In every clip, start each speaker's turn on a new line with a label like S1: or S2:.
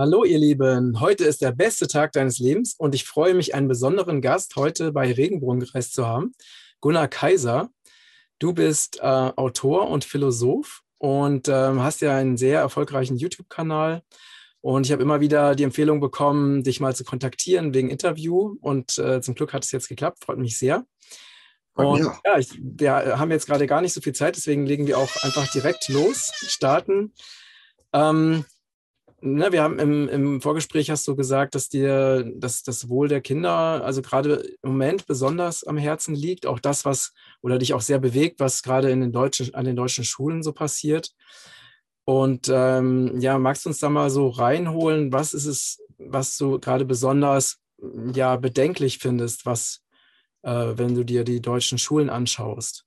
S1: Hallo ihr Lieben, heute ist der beste Tag deines Lebens und ich freue mich, einen besonderen Gast heute bei Regenbogenkreis zu haben, Gunnar Kaiser. Du bist äh, Autor und Philosoph und äh, hast ja einen sehr erfolgreichen YouTube-Kanal. Und ich habe immer wieder die Empfehlung bekommen, dich mal zu kontaktieren wegen Interview. Und äh, zum Glück hat es jetzt geklappt, freut mich sehr. Und ja, ja ich, wir haben jetzt gerade gar nicht so viel Zeit, deswegen legen wir auch einfach direkt los, starten. Ähm, ne, wir haben im, im, Vorgespräch hast du gesagt, dass dir dass das Wohl der Kinder, also gerade im Moment besonders am Herzen liegt, auch das, was oder dich auch sehr bewegt, was gerade in den deutschen, an den deutschen Schulen so passiert. Und ähm, ja, magst du uns da mal so reinholen? Was ist es, was du gerade besonders ja bedenklich findest, was, äh, wenn du dir die deutschen Schulen anschaust?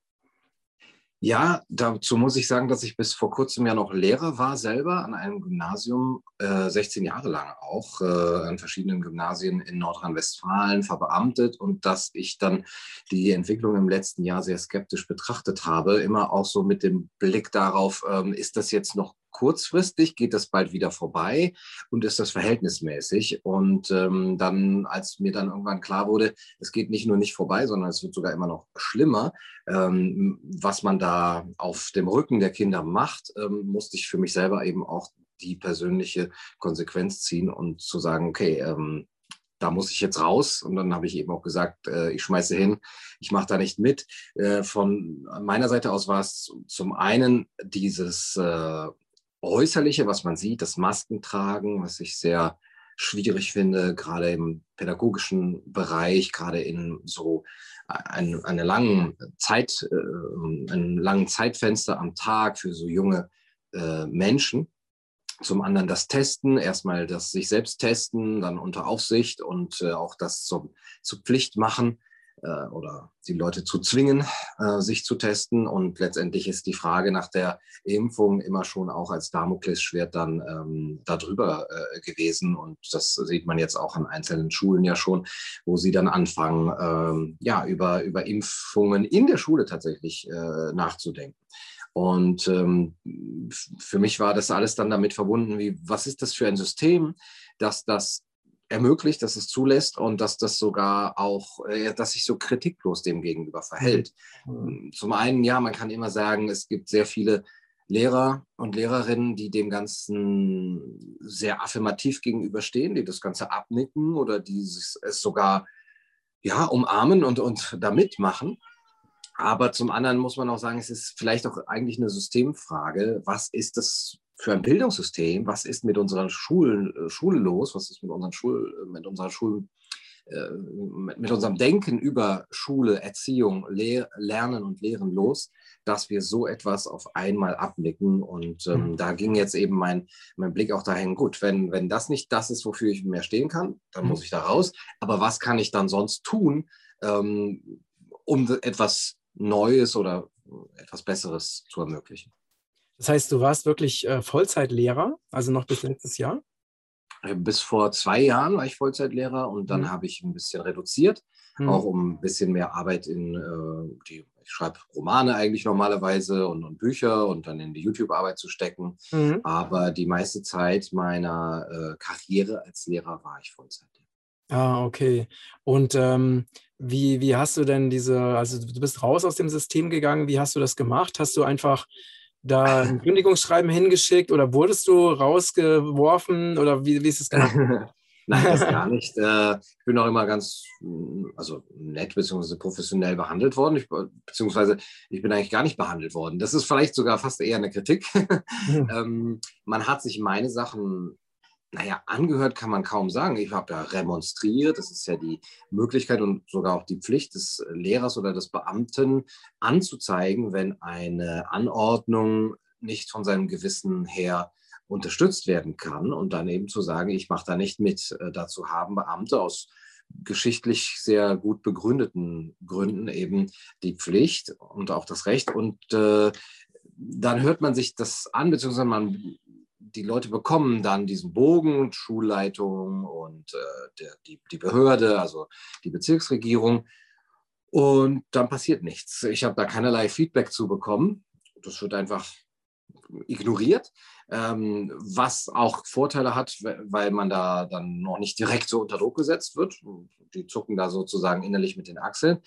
S2: Ja, dazu muss ich sagen, dass ich bis vor kurzem ja noch Lehrer war selber an einem Gymnasium, äh, 16 Jahre lang auch, äh, an verschiedenen Gymnasien in Nordrhein-Westfalen verbeamtet und dass ich dann die Entwicklung im letzten Jahr sehr skeptisch betrachtet habe, immer auch so mit dem Blick darauf, ähm, ist das jetzt noch kurzfristig, geht das bald wieder vorbei und ist das verhältnismäßig. Und ähm, dann, als mir dann irgendwann klar wurde, es geht nicht nur nicht vorbei, sondern es wird sogar immer noch schlimmer, ähm, was man da auf dem Rücken der Kinder macht, ähm, musste ich für mich selber eben auch die persönliche Konsequenz ziehen und zu sagen, okay, ähm, da muss ich jetzt raus. Und dann habe ich eben auch gesagt, äh, ich schmeiße hin, ich mache da nicht mit. Äh, von meiner Seite aus war es zum einen dieses äh, Äußerliche, was man sieht, das Maskentragen, was ich sehr schwierig finde, gerade im pädagogischen Bereich, gerade in so ein, eine langen Zeit, äh, einem langen Zeitfenster am Tag für so junge äh, Menschen. Zum anderen das Testen, erstmal das sich selbst testen, dann unter Aufsicht und äh, auch das zum, zur Pflicht machen äh, oder die Leute zu zwingen, äh, sich zu testen. Und letztendlich ist die Frage nach der Impfung immer schon auch als Damoklesschwert dann ähm, darüber äh, gewesen. Und das sieht man jetzt auch an einzelnen Schulen ja schon, wo sie dann anfangen, ähm, ja, über, über Impfungen in der Schule tatsächlich äh, nachzudenken. Und ähm, für mich war das alles dann damit verbunden, wie, was ist das für ein System, dass das ermöglicht, dass es zulässt und dass das sogar auch, äh, dass sich so kritiklos dem gegenüber verhält. Mhm. Zum einen, ja, man kann immer sagen, es gibt sehr viele Lehrer und Lehrerinnen, die dem Ganzen sehr affirmativ gegenüberstehen, die das Ganze abnicken oder die es sogar ja, umarmen und, und da mitmachen. Aber zum anderen muss man auch sagen, es ist vielleicht auch eigentlich eine Systemfrage. Was ist das für ein Bildungssystem, was ist mit unseren Schulen, äh, Schule los, was ist mit unseren Schul, äh, mit unserer Schulen, äh, mit unserem Denken über Schule, Erziehung, Lehr Lernen und Lehren los, dass wir so etwas auf einmal abnicken. Und ähm, mhm. da ging jetzt eben mein, mein Blick auch dahin, gut, wenn, wenn das nicht das ist, wofür ich mehr stehen kann, dann mhm. muss ich da raus. Aber was kann ich dann sonst tun, ähm, um etwas Neues oder etwas Besseres zu ermöglichen?
S1: Das heißt, du warst wirklich äh, Vollzeitlehrer, also noch bis letztes Jahr?
S2: Äh, bis vor zwei Jahren war ich Vollzeitlehrer und dann mhm. habe ich ein bisschen reduziert, mhm. auch um ein bisschen mehr Arbeit in äh, die, ich schreibe Romane eigentlich normalerweise und, und, Bücher und dann in die YouTube-Arbeit zu stecken. Mhm. Aber die meiste Zeit meiner äh, Karriere als Lehrer war ich Vollzeitlehrer.
S1: Ah, okay. Und ähm, wie, wie hast du denn diese, also du bist raus aus dem System gegangen, wie hast du das gemacht? Hast du einfach da ein Kündigungsschreiben hingeschickt oder wurdest du rausgeworfen oder wie, wie ist es
S2: genau? Nein, das gar nicht. Äh, ich bin auch immer ganz also nett bzw. professionell behandelt worden, ich, beziehungsweise ich bin eigentlich gar nicht behandelt worden. Das ist vielleicht sogar fast eher eine Kritik. Mhm. man hat sich meine Sachen naja, angehört kann man kaum sagen. Ich habe ja remonstriert. Das ist ja die Möglichkeit und sogar auch die Pflicht des Lehrers oder des Beamten anzuzeigen, wenn eine Anordnung nicht von seinem Gewissen her unterstützt werden kann und dann eben zu sagen, ich mache da nicht mit. Äh, dazu haben Beamte aus geschichtlich sehr gut begründeten Gründen eben die Pflicht und auch das Recht. Und äh, dann hört man sich das an, beziehungsweise man die Leute bekommen dann diesen Bogen, Schulleitung und äh, der, die, die Behörde, also die Bezirksregierung. Und dann passiert nichts. Ich habe da keinerlei Feedback zu bekommen. Das wird einfach ignoriert, ähm, was auch Vorteile hat, weil man da dann noch nicht direkt so unter Druck gesetzt wird. Die zucken da sozusagen innerlich mit den Achseln.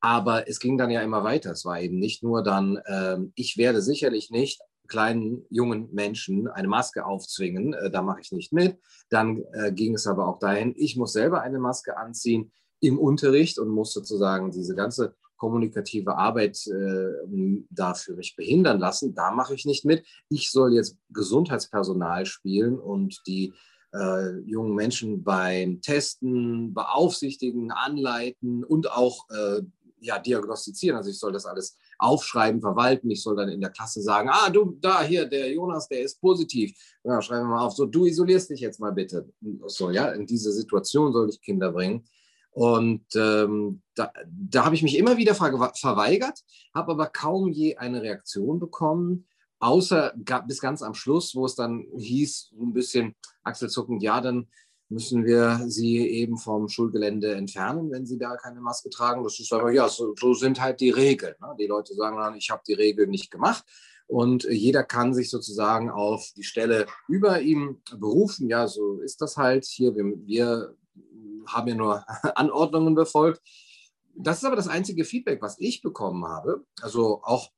S2: Aber es ging dann ja immer weiter. Es war eben nicht nur dann, ähm, ich werde sicherlich nicht kleinen jungen Menschen eine Maske aufzwingen, äh, da mache ich nicht mit. Dann äh, ging es aber auch dahin, ich muss selber eine Maske anziehen im Unterricht und muss sozusagen diese ganze kommunikative Arbeit äh, da für mich behindern lassen. Da mache ich nicht mit. Ich soll jetzt Gesundheitspersonal spielen und die äh, jungen Menschen beim Testen, Beaufsichtigen, Anleiten und auch äh, ja, diagnostizieren. Also ich soll das alles aufschreiben, verwalten. Ich soll dann in der Klasse sagen, ah, du, da, hier, der Jonas, der ist positiv. Ja, schreiben wir mal auf, so, du isolierst dich jetzt mal bitte. So, ja, in diese Situation soll ich Kinder bringen. Und ähm, da, da habe ich mich immer wieder ver verweigert, habe aber kaum je eine Reaktion bekommen, außer bis ganz am Schluss, wo es dann hieß, so ein bisschen achselzuckend, ja, dann müssen wir sie eben vom Schulgelände entfernen, wenn sie da keine Maske tragen. Das ist aber, ja, so, so sind halt die Regeln. Ne? Die Leute sagen dann, ich habe die Regeln nicht gemacht. Und jeder kann sich sozusagen auf die Stelle über ihm berufen. Ja, so ist das halt hier. Wir, wir haben ja nur Anordnungen befolgt. Das ist aber das einzige Feedback, was ich bekommen habe. Also auch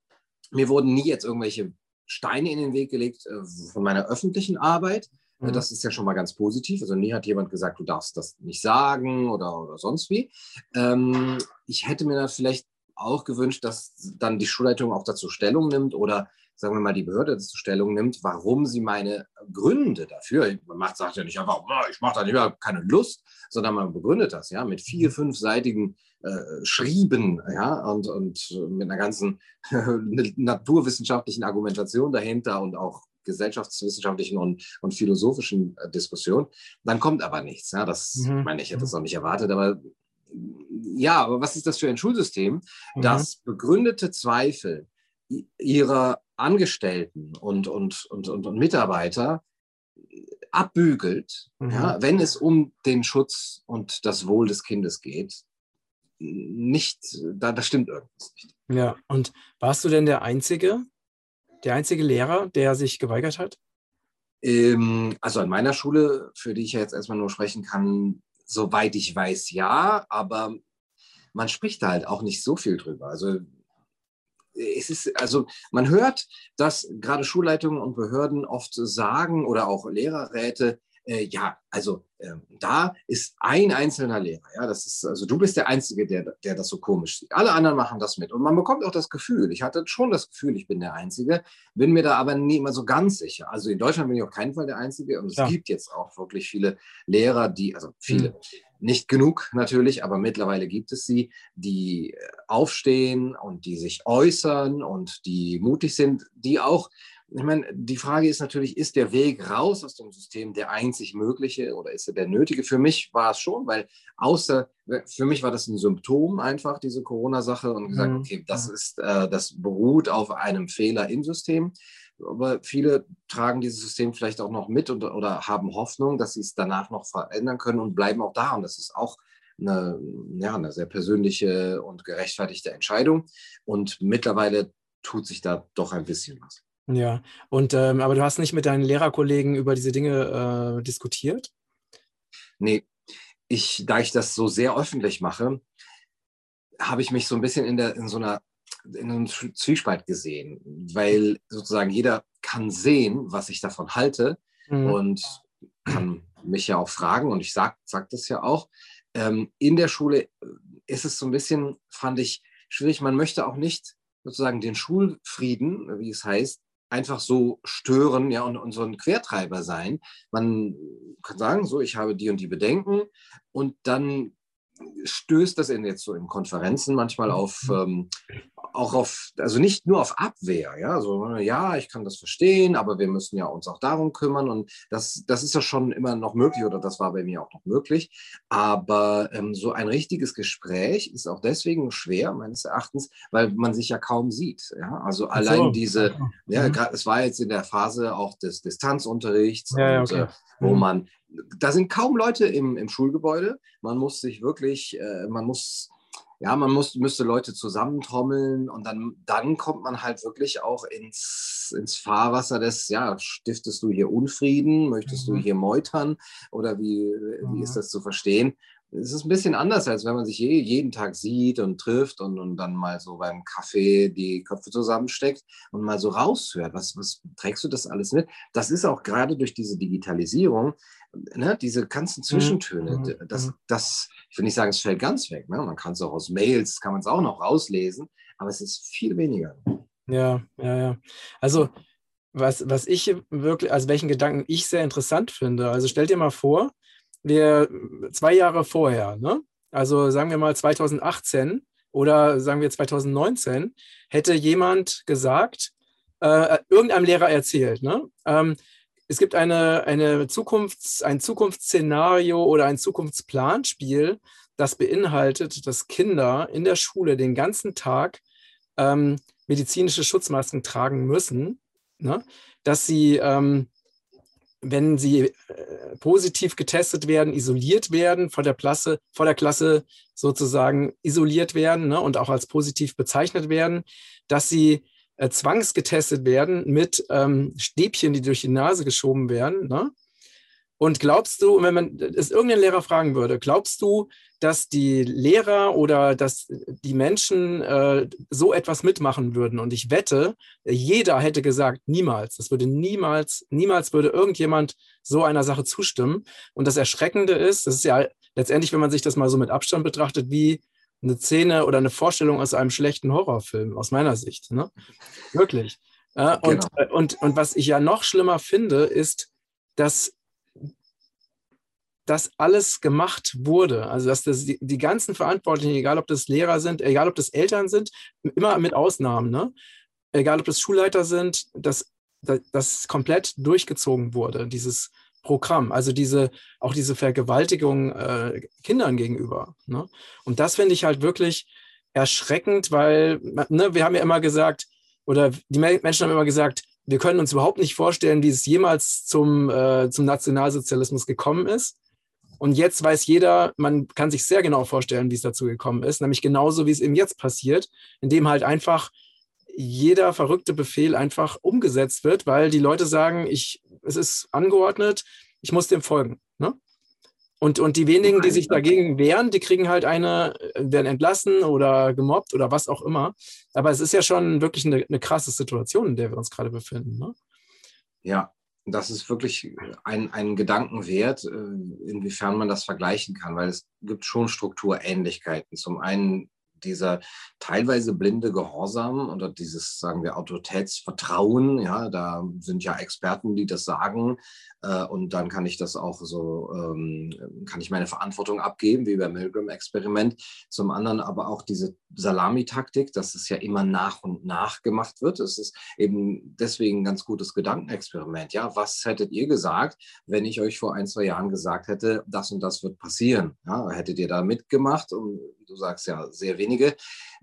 S2: mir wurden nie jetzt irgendwelche Steine in den Weg gelegt äh, von meiner öffentlichen Arbeit. Mhm. Das ist ja schon mal ganz positiv. Also nie hat jemand gesagt, du darfst das nicht sagen oder, oder sonst wie. Ähm, ich hätte mir da vielleicht auch gewünscht, dass dann die Schulleitung auch dazu Stellung nimmt oder sagen wir mal, die Behörde zur Stellung nimmt, warum sie meine Gründe dafür, man macht, sagt ja nicht einfach, oh, ich mache da nicht mehr keine Lust, sondern man begründet das ja mit vier, mhm. fünfseitigen äh, Schrieben ja, und, und mit einer ganzen naturwissenschaftlichen Argumentation dahinter und auch gesellschaftswissenschaftlichen und, und philosophischen äh, Diskussionen. Dann kommt aber nichts. Ja, das, mhm. ich meine, ich hätte das auch nicht erwartet, aber ja, aber was ist das für ein Schulsystem, mhm. das begründete Zweifel ihrer Angestellten und, und, und, und, und Mitarbeiter abbügelt, mhm. ja, wenn es um den Schutz und das Wohl des Kindes geht, nicht, da, da stimmt irgendwas nicht.
S1: Ja, und warst du denn der Einzige, der einzige Lehrer, der sich geweigert hat?
S2: Ähm, also an meiner Schule, für die ich ja jetzt erstmal nur sprechen kann, soweit ich weiß, ja, aber man spricht da halt auch nicht so viel drüber. Also es ist, also man hört, dass gerade Schulleitungen und Behörden oft sagen oder auch Lehrerräte, äh, ja, also äh, da ist ein einzelner Lehrer, ja, das ist, also du bist der Einzige, der, der das so komisch sieht. Alle anderen machen das mit. Und man bekommt auch das Gefühl, ich hatte schon das Gefühl, ich bin der Einzige, bin mir da aber nie immer so ganz sicher. Also in Deutschland bin ich auf keinen Fall der Einzige und es ja. gibt jetzt auch wirklich viele Lehrer, die, also viele, mhm. nicht genug natürlich, aber mittlerweile gibt es sie, die äh, aufstehen und die sich äußern und die mutig sind, die auch ich meine, die Frage ist natürlich, ist der Weg raus aus dem System der einzig mögliche oder ist er der nötige? Für mich war es schon, weil außer, für mich war das ein Symptom einfach, diese Corona-Sache und gesagt, mhm. okay, das ist, äh, das beruht auf einem Fehler im System. Aber viele tragen dieses System vielleicht auch noch mit und, oder haben Hoffnung, dass sie es danach noch verändern können und bleiben auch da. Und das ist auch eine, ja, eine sehr persönliche und gerechtfertigte Entscheidung. Und mittlerweile tut sich da doch ein bisschen was.
S1: Ja, und ähm, aber du hast nicht mit deinen Lehrerkollegen über diese Dinge äh, diskutiert?
S2: Nee, ich, da ich das so sehr öffentlich mache, habe ich mich so ein bisschen in, der, in so einer in einem Zwiespalt gesehen, weil sozusagen jeder kann sehen, was ich davon halte mhm. und kann mich ja auch fragen und ich sage sag das ja auch. Ähm, in der Schule ist es so ein bisschen, fand ich, schwierig. Man möchte auch nicht sozusagen den Schulfrieden, wie es heißt, einfach so stören ja, und, und so ein Quertreiber sein. Man kann sagen, so, ich habe die und die Bedenken und dann stößt das in jetzt so in Konferenzen manchmal auf mhm. ähm, auch auf, also nicht nur auf Abwehr, ja, so, ja, ich kann das verstehen, aber wir müssen ja uns auch darum kümmern und das, das ist ja schon immer noch möglich oder das war bei mir auch noch möglich. Aber ähm, so ein richtiges Gespräch ist auch deswegen schwer, meines Erachtens, weil man sich ja kaum sieht. Ja? Also allein so. diese, ja, mhm. es war jetzt in der Phase auch des Distanzunterrichts, ja, und, okay. äh, wo mhm. man, da sind kaum Leute im, im Schulgebäude. Man muss sich wirklich, äh, man muss ja, man muss, müsste Leute zusammentrommeln und dann, dann kommt man halt wirklich auch ins, ins Fahrwasser des, ja, stiftest du hier Unfrieden, möchtest mhm. du hier meutern oder wie, wie ist mhm. das zu verstehen? Es ist ein bisschen anders, als wenn man sich je, jeden Tag sieht und trifft und, und dann mal so beim Kaffee die Köpfe zusammensteckt und mal so raushört. Was, was trägst du das alles mit? Das ist auch gerade durch diese Digitalisierung, ne, diese ganzen mhm. Zwischentöne, mhm. das, mhm. das, ich will nicht sagen, es fällt ganz weg. Ne? Man kann es auch aus Mails, kann man es auch noch rauslesen, aber es ist viel weniger.
S1: Ja, ja, ja. Also, was, was ich wirklich, also welchen Gedanken ich sehr interessant finde, also stell dir mal vor, wir zwei Jahre vorher, ne? also sagen wir mal 2018 oder sagen wir 2019, hätte jemand gesagt, äh, irgendeinem Lehrer erzählt, ne? Ähm, es gibt eine, eine Zukunfts-, ein Zukunftsszenario oder ein Zukunftsplanspiel, das beinhaltet, dass Kinder in der Schule den ganzen Tag ähm, medizinische Schutzmasken tragen müssen, ne? dass sie ähm, wenn sie äh, positiv getestet werden, isoliert werden, vor der Klasse, vor der Klasse sozusagen isoliert werden ne, und auch als positiv bezeichnet werden, dass sie äh, zwangsgetestet werden mit ähm, Stäbchen, die durch die Nase geschoben werden. Ne? Und glaubst du, wenn man es irgendein Lehrer fragen würde, glaubst du, dass die Lehrer oder dass die Menschen äh, so etwas mitmachen würden? Und ich wette, jeder hätte gesagt, niemals. Das würde niemals, niemals würde irgendjemand so einer Sache zustimmen. Und das Erschreckende ist, das ist ja letztendlich, wenn man sich das mal so mit Abstand betrachtet, wie eine Szene oder eine Vorstellung aus einem schlechten Horrorfilm, aus meiner Sicht. Ne? Wirklich. Äh, und, genau. Äh, und, und was ich ja noch schlimmer finde, ist, dass das alles gemacht wurde. Also dass das die, die, ganzen Verantwortlichen, egal ob das Lehrer sind, egal ob das Eltern sind, immer mit Ausnahmen, ne? egal ob das Schulleiter sind, dass das komplett durchgezogen wurde, dieses Programm, also diese, auch diese Vergewaltigung äh, Kindern gegenüber. Ne? Und das finde ich halt wirklich erschreckend, weil ne, wir haben ja immer gesagt, oder die Menschen haben immer gesagt, wir können uns überhaupt nicht vorstellen, wie es jemals zum, äh, zum Nationalsozialismus gekommen ist. Und jetzt weiß jeder, man kann sich sehr genau vorstellen, wie es dazu gekommen ist, nämlich genauso, wie es eben jetzt passiert, indem halt einfach jeder verrückte Befehl einfach umgesetzt wird, weil die Leute sagen, ich, es ist angeordnet, ich muss dem folgen. Ne? Und, und die wenigen, die sich dagegen wehren, die kriegen halt eine, werden entlassen oder gemobbt oder was auch immer. Aber es ist ja schon wirklich eine, eine krasse Situation, in der wir uns gerade befinden. Ne?
S2: Ja, das ist wirklich ein, ein Gedanken wert, äh, inwiefern man das vergleichen kann, weil es gibt schon Strukturähnlichkeiten. Zum einen dieser teilweise blinde Gehorsam oder dieses, sagen wir, Autoritätsvertrauen, ja, da sind ja Experten, die das sagen, äh, und dann kann ich das auch so, ähm, kann ich meine Verantwortung abgeben, wie beim Milgram-Experiment. Zum anderen aber auch diese Salamitaktik, dass es ja immer nach und nach gemacht wird. Es ist eben deswegen ein ganz gutes Gedankenexperiment. Ja, was hättet ihr gesagt, wenn ich euch vor ein, zwei Jahren gesagt hätte, das und das wird passieren? Ja, hättet ihr da mitgemacht? Und du sagst ja, sehr wenige.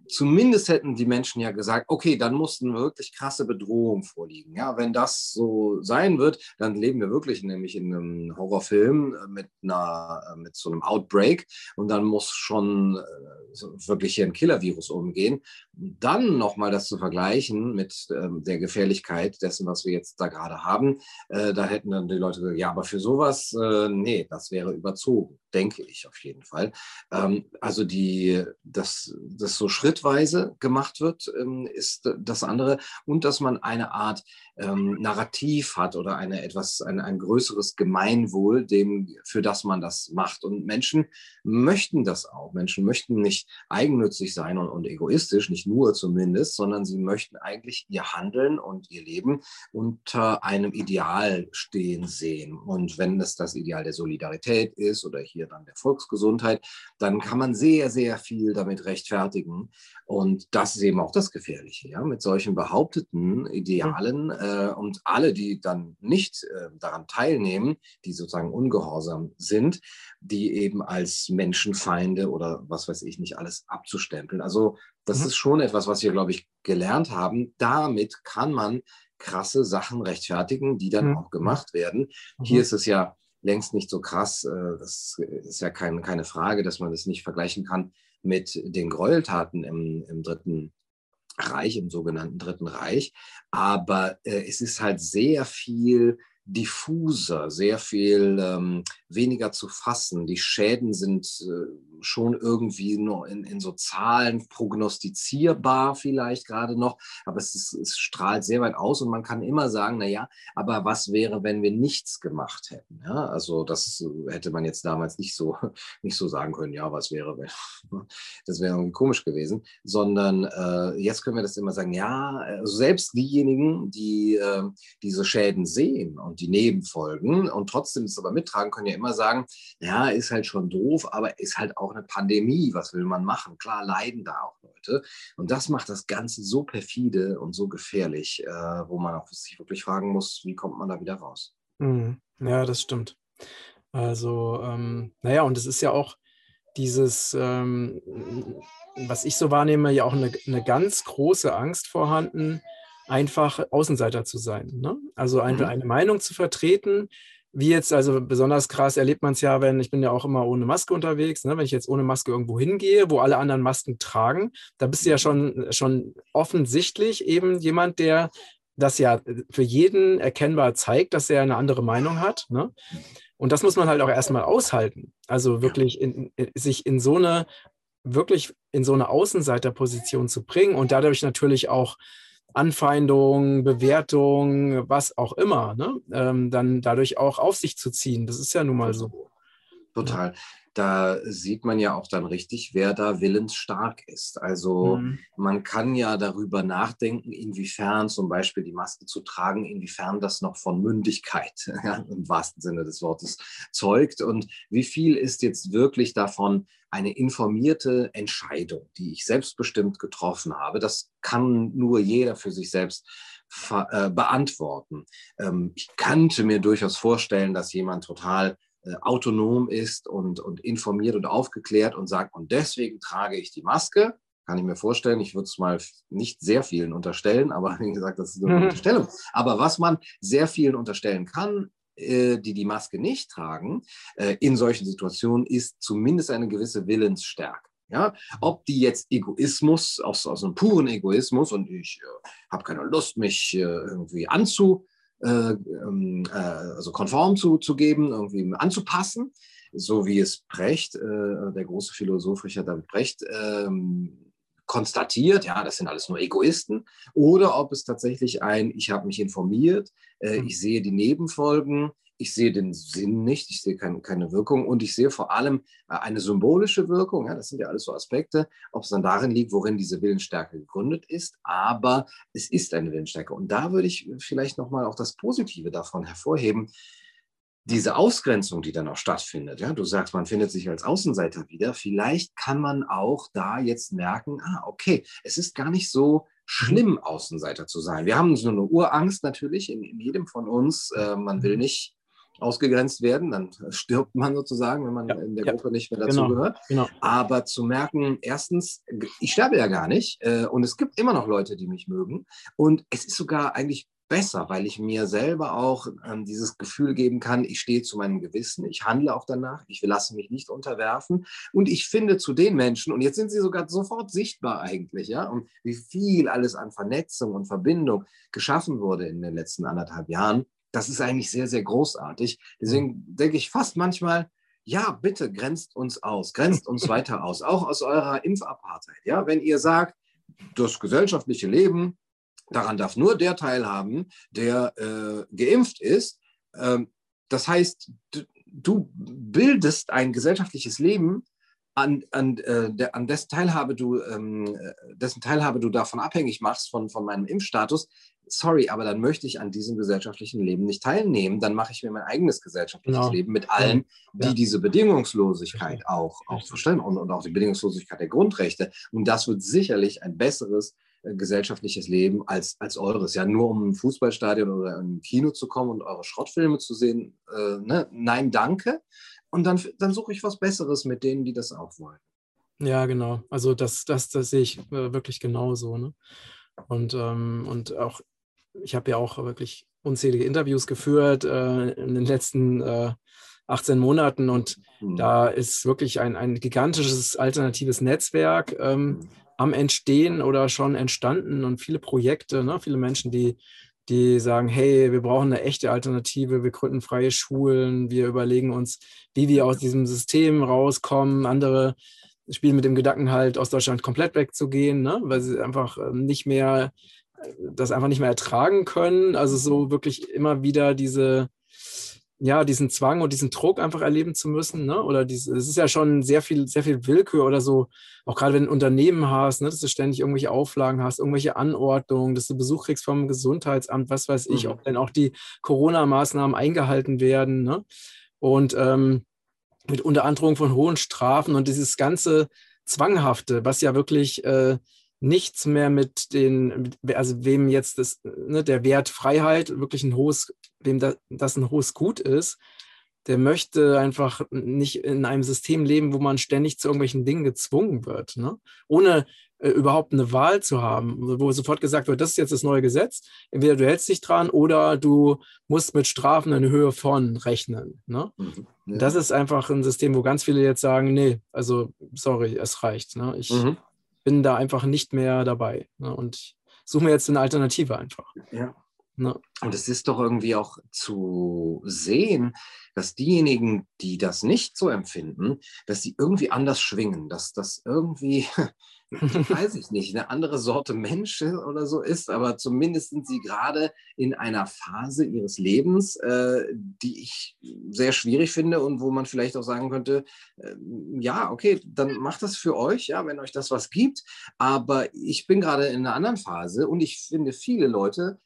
S2: Zumindest hätten die Menschen ja gesagt, okay, dann mussten wirklich krasse Bedrohungen vorliegen. Ja, wenn das so sein wird, dann leben wir wirklich nämlich in einem Horrorfilm mit einer, mit so einem Outbreak und dann muss schon äh, wirklich hier ein Killer-Virus umgehen. Dann nochmal das zu vergleichen mit ähm, der Gefährlichkeit dessen, was wir jetzt da gerade haben, äh, da hätten dann die Leute gesagt, ja, aber für sowas, äh, nee, das wäre überzogen, denke ich auf jeden Fall. Ähm, also die, dass das so schrittweise gemacht wird, ähm, ist das andere und dass man eine Art ähm, Narrativ hat oder eine etwas, ein, ein größeres Gemeinwohl, dem, für das man das macht. Und Menschen möchten das auch. Menschen möchten nicht eigennützig sein und, und egoistisch, nicht nur zumindest, sondern sie möchten eigentlich ihr Handeln und ihr Leben unter einem Ideal stehen sehen. Und wenn es das Ideal der Solidarität ist oder hier dann der Volksgesundheit, dann kann man sehr, sehr viel damit rechtfertigen. Und das ist eben auch das Gefährliche, ja, mit solchen behaupteten Idealen äh, und alle, die dann nicht äh, daran teilnehmen, die sozusagen ungehorsam sind, die eben als Menschenfeinde oder was weiß ich nicht alles abzustempeln. Also das mhm. ist schon etwas, was wir, glaube ich, gelernt haben. Damit kann man krasse Sachen rechtfertigen, die dann mhm. auch gemacht werden. Mhm. Hier ist es ja längst nicht so krass. Äh, das ist ja kein, keine Frage, dass man das nicht vergleichen kann mit den Gräueltaten im, im Dritten Reich, im sogenannten Dritten Reich. Aber äh, es ist halt sehr viel diffuser, sehr viel ähm, weniger zu fassen. Die Schäden sind äh, schon irgendwie nur in, in so Zahlen prognostizierbar vielleicht gerade noch, aber es, ist, es strahlt sehr weit aus und man kann immer sagen, na ja, aber was wäre, wenn wir nichts gemacht hätten? Ja, also das hätte man jetzt damals nicht so, nicht so sagen können, ja, was wäre, wenn, das wäre irgendwie komisch gewesen, sondern äh, jetzt können wir das immer sagen, ja, also selbst diejenigen, die äh, diese Schäden sehen und die Nebenfolgen und trotzdem es aber mittragen, können ja immer sagen, ja, ist halt schon doof, aber ist halt auch eine Pandemie. Was will man machen? Klar leiden da auch Leute. Und das macht das Ganze so perfide und so gefährlich, äh, wo man auch sich wirklich fragen muss, wie kommt man da wieder raus?
S1: Mhm. Ja, das stimmt. Also, ähm, naja, und es ist ja auch dieses, ähm, was ich so wahrnehme, ja auch eine, eine ganz große Angst vorhanden, einfach Außenseiter zu sein. Ne? Also eine, mhm. eine Meinung zu vertreten, wie jetzt, also besonders krass erlebt man es ja, wenn ich bin ja auch immer ohne Maske unterwegs, ne? wenn ich jetzt ohne Maske irgendwo hingehe, wo alle anderen Masken tragen, da bist du ja mhm. schon, schon offensichtlich eben jemand, der das ja für jeden erkennbar zeigt, dass er eine andere Meinung hat. Ne? Und das muss man halt auch erstmal aushalten. Also wirklich in, in, sich in so eine, wirklich in so eine Außenseiterposition zu bringen und dadurch natürlich auch Anfeindung, Bewertung, was auch immer, ne? ähm, dann dadurch auch auf sich zu ziehen. Das ist ja nun mal so.
S2: Total. Da sieht man ja auch dann richtig, wer da willensstark ist. Also mhm. man kann ja darüber nachdenken, inwiefern zum Beispiel die Maske zu tragen, inwiefern das noch von Mündigkeit im wahrsten Sinne des Wortes zeugt und wie viel ist jetzt wirklich davon eine informierte Entscheidung, die ich selbstbestimmt getroffen habe. Das kann nur jeder für sich selbst äh, beantworten. Ähm, ich könnte mir durchaus vorstellen, dass jemand total äh, autonom ist und, und informiert und aufgeklärt und sagt, und deswegen trage ich die Maske. Kann ich mir vorstellen. Ich würde es mal nicht sehr vielen unterstellen, aber wie gesagt, das ist eine mhm. Unterstellung. Aber was man sehr vielen unterstellen kann, äh, die die Maske nicht tragen, äh, in solchen Situationen ist zumindest eine gewisse Willensstärke. Ja, ob die jetzt Egoismus, aus, aus einem puren Egoismus und ich äh, habe keine Lust, mich äh, irgendwie anzu, äh, ähm, äh, also konform zu, zu geben, irgendwie anzupassen, so wie es Brecht, der große Philosoph Richard David Brecht, ähm, konstatiert, ja, das sind alles nur Egoisten, oder ob es tatsächlich ein, ich habe mich informiert, äh, hm. ich sehe die Nebenfolgen, ich sehe den Sinn nicht, ich sehe kein, keine Wirkung und ich sehe vor allem äh, eine symbolische Wirkung, ja, das sind ja alles so Aspekte, ob es dann darin liegt, worin diese Willensstärke gegründet ist, aber es ist eine Willensstärke. Und da würde ich vielleicht nochmal auch das Positive davon hervorheben, diese Ausgrenzung, die dann auch stattfindet, ja, du sagst, man findet sich als Außenseiter wieder, vielleicht kann man auch da jetzt merken, ah, okay, es ist gar nicht so schlimm, Außenseiter zu sein. Wir haben so eine Urangst natürlich in, in jedem von uns. Äh, man will mhm. nicht ausgegrenzt werden, dann stirbt man sozusagen, wenn man ja, in der ja, Gruppe nicht mehr dazugehört. Genau, genau. Aber zu merken, erstens, ich sterbe ja gar nicht äh, und es gibt immer noch Leute, die mich mögen. Und es ist sogar eigentlich besser, weil ich mir selber auch ähm, dieses Gefühl geben kann, ich stehe zu meinem Gewissen, ich handle auch danach, ich lasse mich nicht unterwerfen. Und ich finde zu den Menschen, und jetzt sind sie sogar sofort sichtbar eigentlich, ja, und wie viel alles an Vernetzung und Verbindung geschaffen wurde in den letzten anderthalb Jahren, das ist eigentlich sehr, sehr großartig. Deswegen denke ich fast manchmal, ja, bitte grenzt uns aus, grenzt uns weiter aus, auch aus eurer Impfapartheit. Ja, wenn ihr sagt, das gesellschaftliche Leben Daran darf nur der teilhaben, der äh, geimpft ist. Ähm, das heißt, du, bildest ein gesellschaftliches Leben, an, an, äh, der, an dessen, Teilhabe du, ähm, äh, dessen Teilhabe du davon abhängig machst, von, von meinem Impfstatus. Sorry, aber dann möchte ich an diesem gesellschaftlichen Leben nicht teilnehmen. Dann mache ich mir mein eigenes gesellschaftliches genau. Leben mit allen, die ja. diese Bedingungslosigkeit auch, auch verstehen und, und auch die Bedingungslosigkeit der Grundrechte. Und das wird sicherlich ein besseres äh, gesellschaftliches Leben als, als eures. Ja, nur um ein Fußballstadion oder ein Kino zu kommen und eure Schrottfilme zu sehen, äh, ne? nein, danke. Und dann, dann suche ich was Besseres mit denen, die das auch wollen.
S1: Ja, genau. Also das, das, das sehe ich äh, wirklich genauso. Ne? Und, ähm, und auch, ich habe ja auch wirklich unzählige Interviews geführt äh, in den letzten äh, 18 Monaten und mhm. da ist wirklich ein, ein gigantisches alternatives Netzwerk ähm, mhm. am Entstehen oder schon entstanden und viele Projekte, ne? viele Menschen, die, die sagen, hey, wir brauchen eine echte Alternative, wir gründen freie Schulen, wir überlegen uns, wie wir aus diesem System rauskommen. Andere spielen mit dem Gedanken halt, aus Deutschland komplett wegzugehen, ne? weil sie einfach ähm, nicht mehr, das einfach nicht mehr ertragen können. Also so wirklich immer wieder diese, ja, diesen Zwang und diesen Druck einfach erleben zu müssen, ne? Oder diese, es ist ja schon sehr viel, sehr viel Willkür oder so, auch gerade wenn du ein Unternehmen hast, ne, dass du ständig irgendwelche Auflagen hast, irgendwelche Anordnungen, dass du Besuch kriegst vom Gesundheitsamt, was weiß ich, mhm. ob denn auch die Corona-Maßnahmen eingehalten werden, ne? Und ähm, mit Unterandrohung von hohen Strafen und dieses ganze Zwanghafte, was ja wirklich äh, nichts mehr mit den, also wem jetzt das, ne, der Wert Freiheit wirklich ein hohes, wem da, das ein hohes Gut ist, der möchte einfach nicht in einem System leben, wo man ständig zu irgendwelchen Dingen gezwungen wird, ne? ohne äh, überhaupt eine Wahl zu haben, wo sofort gesagt wird, das ist jetzt das neue Gesetz, entweder du hältst dich dran oder du musst mit Strafen in Höhe von rechnen. Ne? Mhm. Das ist einfach ein System, wo ganz viele jetzt sagen, nee, also sorry, es reicht. Ne? Ich, mhm bin da einfach nicht mehr dabei. Ne? Und suche mir jetzt eine Alternative einfach.
S2: Ja. Ne? Und es ist doch irgendwie auch zu sehen, dass diejenigen, die das nicht so empfinden, dass sie irgendwie anders schwingen, dass das irgendwie weiß ich nicht, eine andere Sorte Mensch oder so ist, aber zumindest sind sie gerade in einer Phase ihres Lebens, äh, die ich sehr schwierig finde und wo man vielleicht auch sagen könnte, äh, ja, okay, dann macht das für euch, ja, wenn euch das was gibt, aber ich bin gerade in einer anderen Phase und ich finde viele Leute,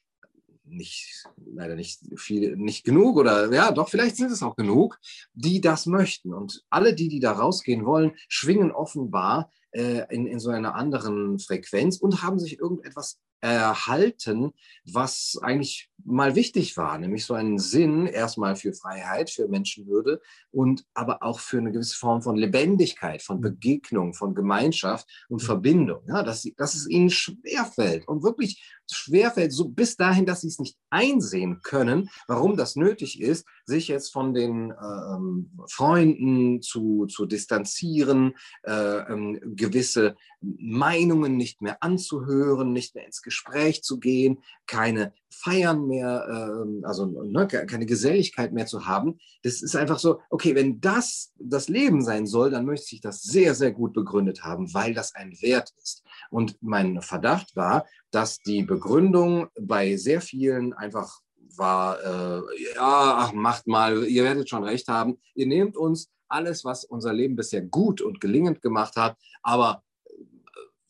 S2: nicht, leider nicht viel, nicht genug oder ja, doch, vielleicht sind es auch genug, die das möchten. Und alle, die, die da rausgehen wollen, schwingen offenbar äh, in, in so einer anderen Frequenz und haben sich irgendetwas erhalten, was eigentlich mal wichtig war, nämlich so einen Sinn erstmal für Freiheit, für Menschenwürde und aber auch für eine gewisse Form von Lebendigkeit, von Begegnung, von Gemeinschaft und Verbindung. Ja, dass, dass es ihnen schwerfällt und wirklich schwerfällt, so bis dahin, dass sie es nicht einsehen können, warum das nötig ist, sich jetzt von den äh, Freunden zu, zu distanzieren, äh, ähm, gewisse Meinungen nicht mehr anzuhören, nicht mehr ins Gespräch zu gehen, keine Feiern mehr, äh, also ne, keine Geselligkeit mehr zu haben. Das ist einfach so, okay, wenn das das Leben sein soll, dann möchte ich das sehr, sehr gut begründet haben, weil das ein Wert ist. Und mein Verdacht war, dass die Begründung bei sehr vielen einfach war, äh, ja, ach, macht mal, ihr werdet schon recht haben, ihr nehmt uns alles, was unser Leben bisher gut und gelingend gemacht hat, aber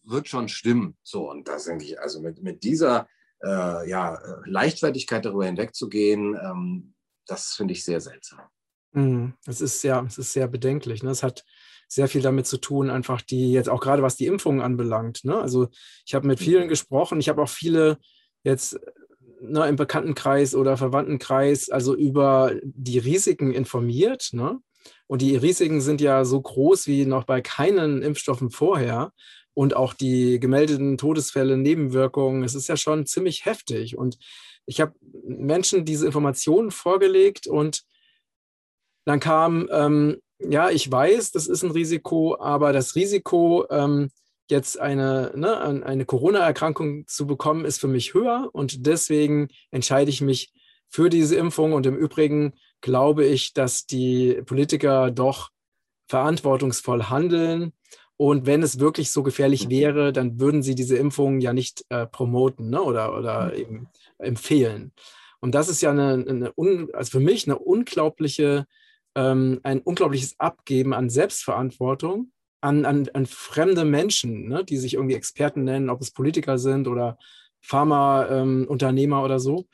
S2: wird schon stimmen. So, und das denke ich, also mit, mit dieser äh, ja, Leichtfertigkeit darüber hinwegzugehen, ähm, das finde ich sehr seltsam.
S1: Mhm. Es ist ja, es ist sehr bedenklich. Ne? Es hat sehr viel damit zu tun, einfach die, jetzt auch gerade was die Impfungen anbelangt. Ne? Also ich habe mit vielen gesprochen, ich habe auch viele jetzt ne, im Bekanntenkreis oder Verwandtenkreis also über die Risiken informiert. Ne? Und die Risiken sind ja so groß wie noch bei keinen Impfstoffen vorher und auch die gemeldeten Todesfälle, Nebenwirkungen, es ist ja schon ziemlich heftig. Und ich habe Menschen diese Informationen vorgelegt und dann kam, ähm, ja, ich weiß, das ist ein Risiko, aber das Risiko, ähm, jetzt eine, ne, eine Corona-Erkrankung zu bekommen, ist für mich höher und deswegen entscheide ich mich für diese Impfung. Und im Übrigen glaube ich, dass die Politiker doch verantwortungsvoll handeln und wenn es wirklich so gefährlich mhm. wäre, dann würden sie diese Impfungen ja nicht äh, promoten ne? oder, oder mhm. eben empfehlen. Und das ist ja eine, eine un, also für mich eine unglaubliche, ähm, ein unglaubliches Abgeben an Selbstverantwortung an, an, an fremde Menschen, ne? die sich irgendwie Experten nennen, ob es Politiker sind oder Pharmaunternehmer ähm, oder so.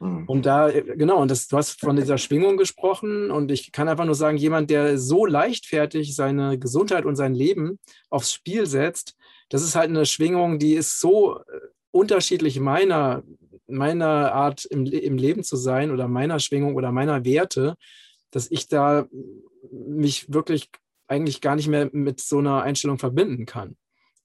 S1: Mhm. Und da, äh, genau, und das, du hast von dieser Schwingung gesprochen und ich kann einfach nur sagen, jemand, der so leichtfertig seine Gesundheit und sein Leben aufs Spiel setzt, das ist halt eine Schwingung, die ist so äh, unterschiedlich meiner, meiner Art im, im Leben zu sein oder meiner Schwingung oder meiner Werte, dass ich da mich wirklich eigentlich gar nicht mehr mit so einer Einstellung verbinden kann.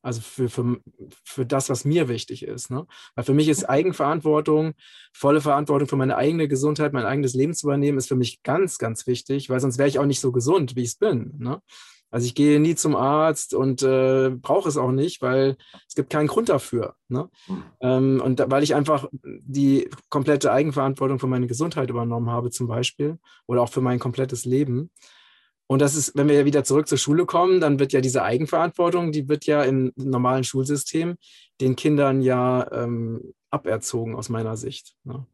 S1: Also für, für, für das, was mir wichtig ist. Ne? Weil für mich ist Eigenverantwortung, volle Verantwortung für meine eigene Gesundheit, mein eigenes Leben zu übernehmen, ist für mich ganz, ganz wichtig, weil sonst wäre ich auch nicht so gesund, wie ich es bin. Ne? Also ich gehe nie zum Arzt und äh, brauche es auch nicht, weil es gibt keinen Grund dafür. Ne? Mhm. Ähm, und da, weil ich einfach die komplette Eigenverantwortung für meine Gesundheit übernommen habe, zum Beispiel, oder auch für mein komplettes Leben. Und das ist, wenn wir ja wieder zurück zur Schule kommen, dann wird ja diese Eigenverantwortung, die wird ja im normalen Schulsystem den Kindern ja ähm, aberzogen aus meiner Sicht. Ne?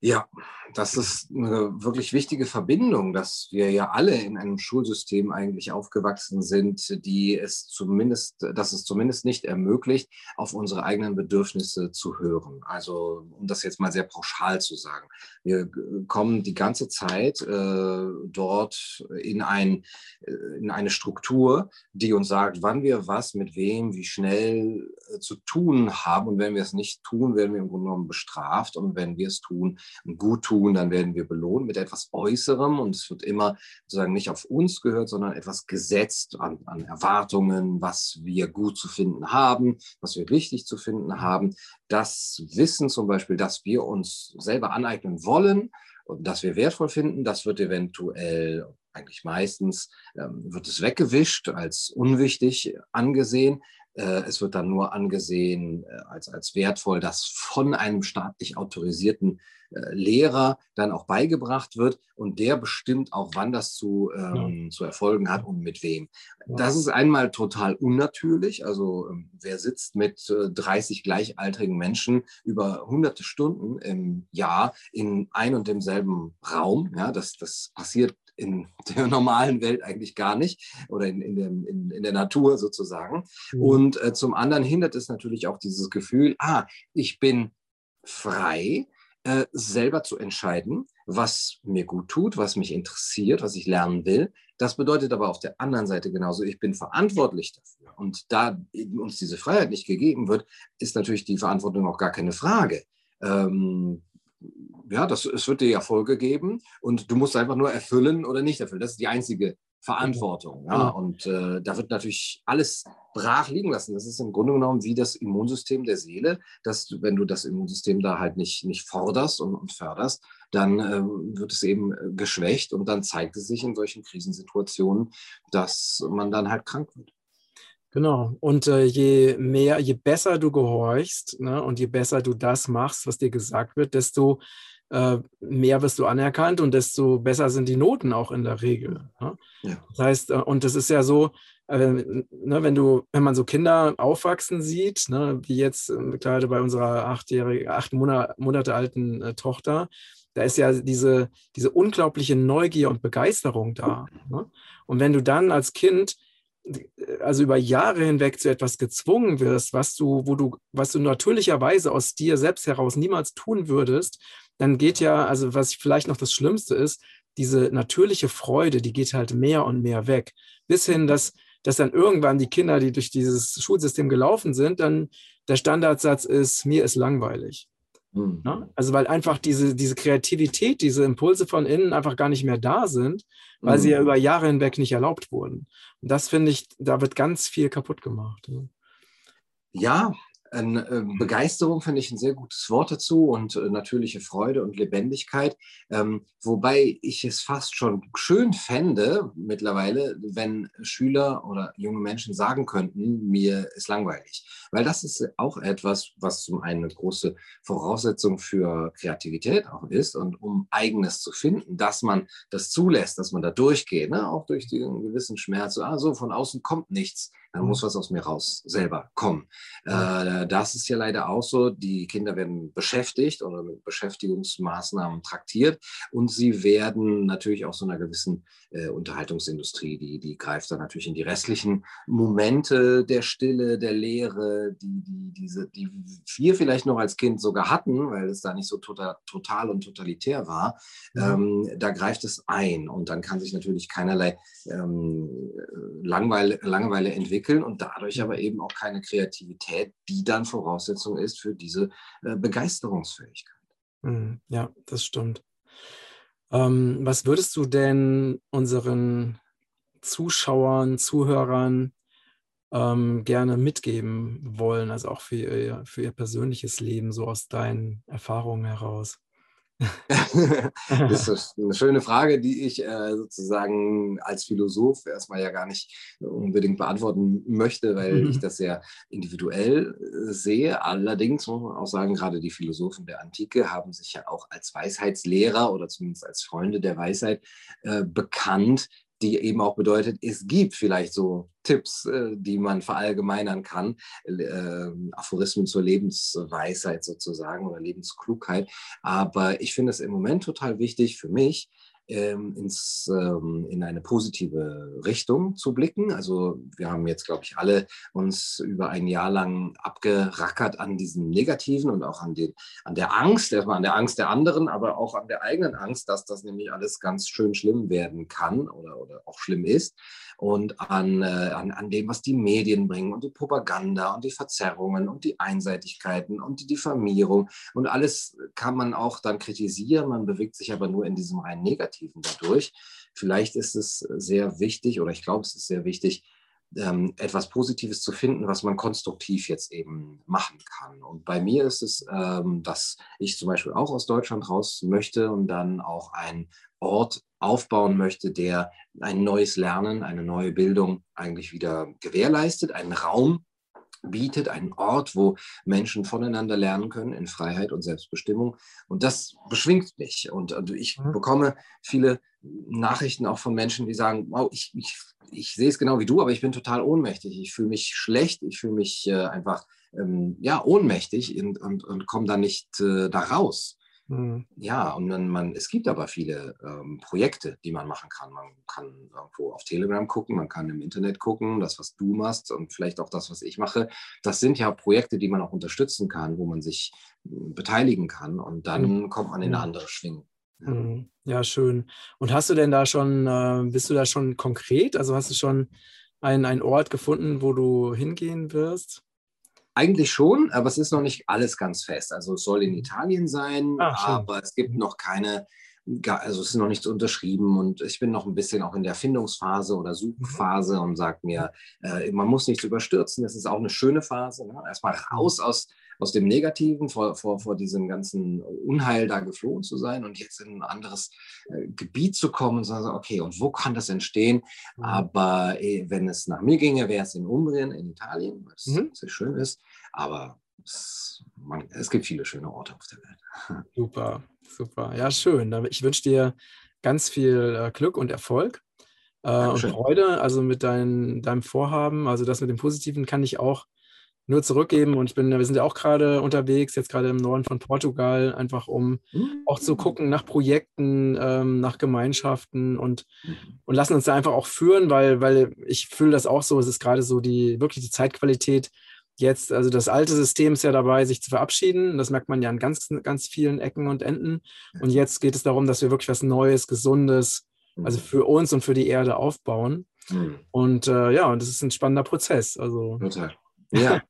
S2: Ja, das ist eine wirklich wichtige Verbindung, dass wir ja alle in einem Schulsystem eigentlich aufgewachsen sind, die es zumindest, dass es zumindest nicht ermöglicht, auf unsere eigenen Bedürfnisse zu hören. Also, um das jetzt mal sehr pauschal zu sagen. Wir kommen die ganze Zeit äh, dort in, ein, in eine Struktur, die uns sagt, wann wir was mit wem, wie schnell äh, zu tun haben. Und wenn wir es nicht tun, werden wir im Grunde genommen bestraft. Und wenn wir es tun, gut tun, dann werden wir belohnt mit etwas Äußerem und es wird immer sozusagen nicht auf uns gehört, sondern etwas gesetzt an, an Erwartungen, was wir gut zu finden haben, was wir richtig zu finden haben. Das Wissen zum Beispiel, dass wir uns selber aneignen wollen und dass wir wertvoll finden, das wird eventuell eigentlich meistens ähm, wird es weggewischt, als unwichtig angesehen. Äh, es wird dann nur angesehen äh, als, als wertvoll, dass von einem staatlich autorisierten äh, Lehrer dann auch beigebracht wird und der bestimmt auch, wann das zu, ähm, ja. zu erfolgen hat und mit wem. Das ist einmal total unnatürlich. Also ähm, wer sitzt mit äh, 30 gleichaltrigen Menschen über hunderte Stunden im Jahr in ein und demselben Raum? Ja, das, das passiert in der normalen Welt eigentlich gar nicht oder in, in, dem, in, in der Natur sozusagen. Mhm. Und äh, zum anderen hindert es natürlich auch dieses Gefühl, ah, ich bin frei, äh, selber zu entscheiden, was mir gut tut, was mich interessiert, was ich lernen will. Das bedeutet aber auf der anderen Seite genauso, ich bin verantwortlich dafür. Und da uns diese Freiheit nicht gegeben wird, ist natürlich die Verantwortung auch gar keine Frage. Ähm, ja, das, es wird dir ja Folge geben und du musst einfach nur erfüllen oder nicht erfüllen. Das ist die einzige Verantwortung. Ja? Genau. Und äh, da wird natürlich alles brach liegen lassen. Das ist im Grunde genommen wie das Immunsystem der Seele, dass du, wenn du das Immunsystem da halt nicht, nicht forderst und, und förderst, dann äh, wird es eben äh, geschwächt und dann zeigt es sich in solchen Krisensituationen, dass man dann halt krank wird.
S1: Genau. Und äh, je mehr, je besser du gehorchst ne, und je besser du das machst, was dir gesagt wird, desto äh, mehr wirst du anerkannt und desto besser sind die Noten auch in der Regel. Ne? Ja. Das heißt, äh, und das ist ja so, äh, ne, wenn du, wenn man so Kinder aufwachsen sieht, ne, wie jetzt äh, gerade bei unserer achtjährigen, acht Monate, Monate alten äh, Tochter, da ist ja diese, diese unglaubliche Neugier und Begeisterung da. Ne? Und wenn du dann als Kind also über Jahre hinweg zu etwas gezwungen wirst, was du, wo du, was du natürlicherweise aus dir selbst heraus niemals tun würdest, dann geht ja, also was vielleicht noch das Schlimmste ist, diese natürliche Freude, die geht halt mehr und mehr weg. Bis hin, dass, dass dann irgendwann die Kinder, die durch dieses Schulsystem gelaufen sind, dann der Standardsatz ist, mir ist langweilig. Mhm. Ja? Also weil einfach diese, diese Kreativität, diese Impulse von innen einfach gar nicht mehr da sind, weil mhm. sie ja mhm. über Jahre hinweg nicht erlaubt wurden. Und das finde ich, da wird ganz viel kaputt gemacht.
S2: Ja, ein, äh, Begeisterung finde ich ein sehr gutes Wort dazu und äh, natürliche Freude und Lebendigkeit. Ähm, wobei ich es fast schon schön fände mittlerweile, wenn Schüler oder junge Menschen sagen könnten, mir ist langweilig. Weil das ist auch etwas, was zum einen eine große Voraussetzung für Kreativität auch ist und um eigenes zu finden, dass man das zulässt, dass man da durchgeht, ne? auch durch den gewissen Schmerz. Ah, so von außen kommt nichts dann muss was aus mir raus selber kommen. Äh, das ist ja leider auch so. Die Kinder werden beschäftigt oder mit Beschäftigungsmaßnahmen traktiert und sie werden natürlich auch so einer gewissen äh, Unterhaltungsindustrie, die, die greift dann natürlich in die restlichen Momente der Stille, der Leere, die, die, diese, die wir vielleicht noch als Kind sogar hatten, weil es da nicht so total, total und totalitär war. Mhm. Ähm, da greift es ein und dann kann sich natürlich keinerlei ähm, Langweile, Langeweile entwickeln entwickeln und dadurch aber eben auch keine Kreativität, die dann Voraussetzung ist für diese äh, Begeisterungsfähigkeit.
S1: Hm, ja, das stimmt. Ähm, was würdest du denn unseren Zuschauern, Zuhörern ähm, gerne mitgeben wollen, also auch für ihr, für ihr persönliches Leben, so aus deinen Erfahrungen heraus?
S2: das ist eine schöne Frage, die ich äh, sozusagen als Philosoph erstmal ja gar nicht unbedingt beantworten möchte, weil mhm. ich das sehr individuell äh, sehe. Allerdings muss man auch sagen, gerade die Philosophen der Antike haben sich ja auch als Weisheitslehrer oder zumindest als Freunde der Weisheit äh, bekannt, die eben auch bedeutet, es gibt vielleicht so Tipps, äh, die man verallgemeinern kann, äh, Aphorismen zur Lebensweisheit sozusagen oder Lebensklugheit. Aber ich finde es im Moment total wichtig für mich, ins, ähm, in eine positive Richtung zu blicken. Also wir haben jetzt, glaube ich, alle uns über ein Jahr lang abgerackert an diesem Negativen und auch an, den, an der Angst, erstmal an der Angst der anderen, aber auch an der eigenen Angst, dass das nämlich alles ganz schön schlimm werden kann oder, oder auch schlimm ist und an, äh, an, an dem, was die Medien bringen und die Propaganda und die Verzerrungen und die Einseitigkeiten und die Diffamierung und alles kann man auch dann kritisieren, man bewegt sich aber nur in diesem rein Negativen dadurch. Vielleicht ist es sehr wichtig oder ich glaube, es ist sehr wichtig, ähm, etwas Positives zu finden, was man konstruktiv jetzt eben machen kann. Und bei mir ist es, ähm, dass ich zum Beispiel auch aus Deutschland raus möchte und dann auch ein Ort aufbauen möchte, der ein neues Lernen, eine neue Bildung eigentlich wieder gewährleistet, einen Raum bietet, einen Ort, wo Menschen voneinander lernen können in Freiheit und Selbstbestimmung. Und das beschwingt mich. Und, und ich mhm. bekomme viele Nachrichten auch von Menschen, die sagen, wow, ich, ich, ich sehe es genau wie du, aber ich bin total ohnmächtig. Ich fühle mich schlecht, ich fühle mich äh, einfach ähm, ja, ohnmächtig und, und, und komme da nicht äh, da raus. Mhm. Ja, und man, man, es gibt aber viele ähm, Projekte, die man machen kann. Man kann irgendwo auf Telegram gucken, man kann im Internet gucken, das, was du machst und vielleicht auch das, was ich mache. Das sind ja Projekte, die man auch unterstützen kann, wo man sich hm, beteiligen kann und dann mhm. kommt man in eine andere Schwingung.
S1: Ja. Mhm. ja, schön. Und hast du denn da schon, äh, bist du da schon konkret? Also hast du schon einen, einen Ort gefunden, wo du hingehen wirst?
S2: Eigentlich schon, aber es ist noch nicht alles ganz fest. Also es soll in Italien sein, ah, aber es gibt noch keine, also es ist noch nichts unterschrieben und ich bin noch ein bisschen auch in der Findungsphase oder Suchphase und sage mir, äh, man muss nichts überstürzen, das ist auch eine schöne Phase. Ne? Erstmal raus aus aus dem Negativen, vor, vor, vor diesem ganzen Unheil da geflohen zu sein und jetzt in ein anderes äh, Gebiet zu kommen und zu sagen, okay, und wo kann das entstehen? Mhm. Aber eh, wenn es nach mir ginge, wäre es in Umbrien, in Italien, was mhm. sehr schön ist. Aber es, man, es gibt viele schöne Orte auf der Welt.
S1: Super, super. Ja, schön. Ich wünsche dir ganz viel äh, Glück und Erfolg. Äh, und Freude, also mit dein, deinem Vorhaben, also das mit dem Positiven kann ich auch nur zurückgeben. Und ich bin, wir sind ja auch gerade unterwegs, jetzt gerade im Norden von Portugal, einfach um mhm. auch zu gucken nach Projekten, ähm, nach Gemeinschaften und, mhm. und lassen uns da einfach auch führen, weil, weil ich fühle das auch so, es ist gerade so die wirklich die Zeitqualität jetzt, also das alte System ist ja dabei, sich zu verabschieden. Das merkt man ja an ganz, ganz vielen Ecken und Enden. Und jetzt geht es darum, dass wir wirklich was Neues, Gesundes, also mhm. für uns und für die Erde aufbauen. Mhm. Und äh, ja, und das ist ein spannender Prozess. Also,
S2: Total. Ja,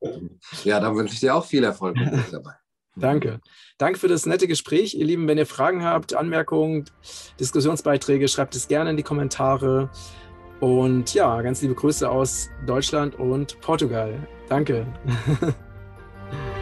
S2: ja da wünsche ich dir auch viel Erfolg dabei.
S1: Danke. Danke für das nette Gespräch. Ihr Lieben, wenn ihr Fragen habt, Anmerkungen, Diskussionsbeiträge, schreibt es gerne in die Kommentare. Und ja, ganz liebe Grüße aus Deutschland und Portugal. Danke.